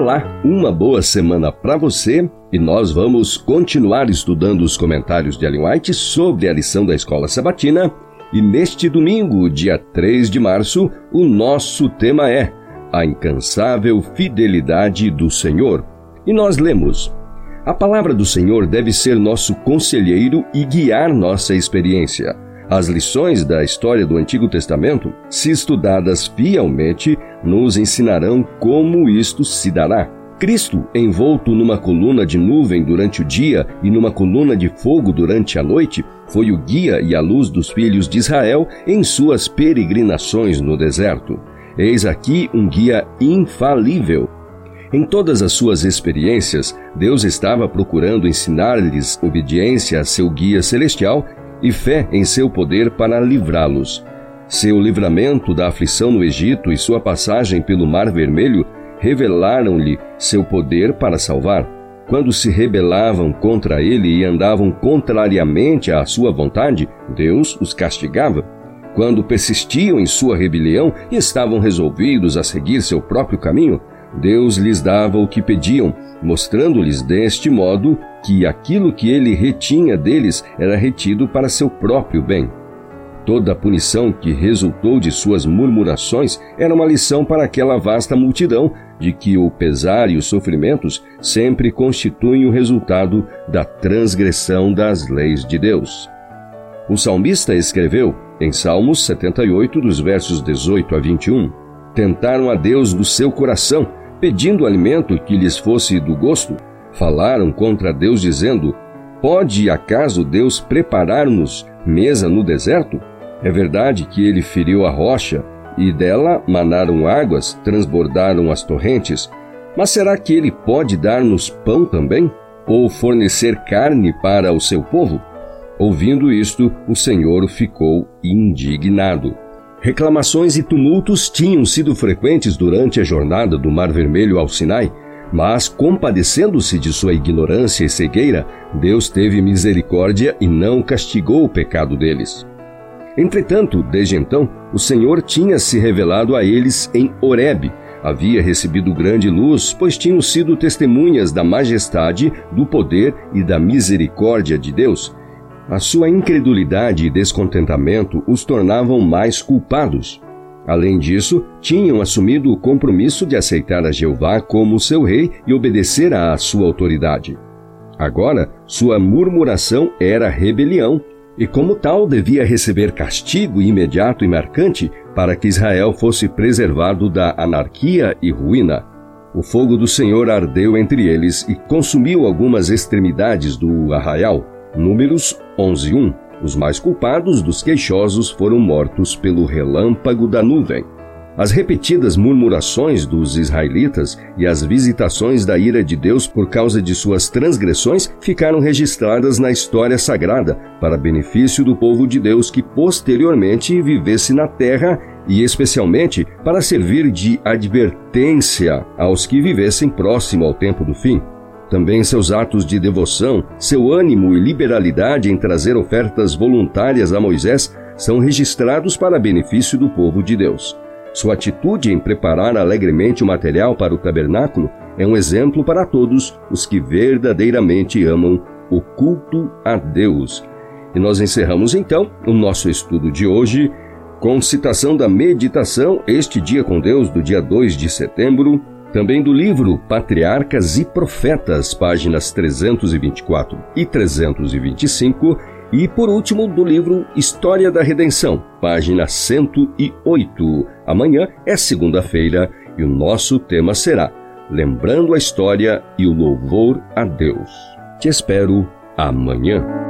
Olá, uma boa semana para você e nós vamos continuar estudando os comentários de Ellen White sobre a lição da Escola Sabatina. E neste domingo, dia 3 de março, o nosso tema é A Incansável Fidelidade do Senhor. E nós lemos: A palavra do Senhor deve ser nosso conselheiro e guiar nossa experiência. As lições da história do Antigo Testamento, se estudadas fielmente, nos ensinarão como isto se dará. Cristo, envolto numa coluna de nuvem durante o dia e numa coluna de fogo durante a noite, foi o guia e a luz dos filhos de Israel em suas peregrinações no deserto. Eis aqui um guia infalível. Em todas as suas experiências, Deus estava procurando ensinar-lhes obediência a seu guia celestial e fé em seu poder para livrá-los. Seu livramento da aflição no Egito e sua passagem pelo Mar Vermelho revelaram-lhe seu poder para salvar. Quando se rebelavam contra ele e andavam contrariamente à sua vontade, Deus os castigava. Quando persistiam em sua rebelião e estavam resolvidos a seguir seu próprio caminho, Deus lhes dava o que pediam, mostrando-lhes deste modo que aquilo que ele retinha deles era retido para seu próprio bem. Toda a punição que resultou de suas murmurações era uma lição para aquela vasta multidão de que o pesar e os sofrimentos sempre constituem o resultado da transgressão das leis de Deus. O salmista escreveu, em Salmos 78, dos versos 18 a 21, Tentaram a Deus do seu coração, pedindo alimento que lhes fosse do gosto, falaram contra Deus, dizendo: Pode acaso Deus preparar-nos mesa no deserto? É verdade que ele feriu a rocha e dela manaram águas, transbordaram as torrentes. Mas será que ele pode dar-nos pão também? Ou fornecer carne para o seu povo? Ouvindo isto, o Senhor ficou indignado. Reclamações e tumultos tinham sido frequentes durante a jornada do Mar Vermelho ao Sinai, mas, compadecendo-se de sua ignorância e cegueira, Deus teve misericórdia e não castigou o pecado deles. Entretanto, desde então, o Senhor tinha se revelado a eles em Horebe. Havia recebido grande luz, pois tinham sido testemunhas da majestade, do poder e da misericórdia de Deus. A sua incredulidade e descontentamento os tornavam mais culpados. Além disso, tinham assumido o compromisso de aceitar a Jeová como seu rei e obedecer à sua autoridade. Agora, sua murmuração era rebelião, e como tal devia receber castigo imediato e marcante para que Israel fosse preservado da anarquia e ruína. O fogo do Senhor ardeu entre eles e consumiu algumas extremidades do arraial. Números 11:1 os mais culpados dos queixosos foram mortos pelo relâmpago da nuvem. As repetidas murmurações dos israelitas e as visitações da ira de Deus por causa de suas transgressões ficaram registradas na história sagrada, para benefício do povo de Deus que posteriormente vivesse na terra e especialmente para servir de advertência aos que vivessem próximo ao tempo do fim. Também seus atos de devoção, seu ânimo e liberalidade em trazer ofertas voluntárias a Moisés são registrados para benefício do povo de Deus. Sua atitude em preparar alegremente o material para o tabernáculo é um exemplo para todos os que verdadeiramente amam o culto a Deus. E nós encerramos então o nosso estudo de hoje com citação da meditação Este Dia com Deus, do dia 2 de setembro, também do livro Patriarcas e Profetas, páginas 324 e 325, e por último do livro História da Redenção, página 108. Amanhã é segunda-feira e o nosso tema será Lembrando a História e o Louvor a Deus. Te espero amanhã.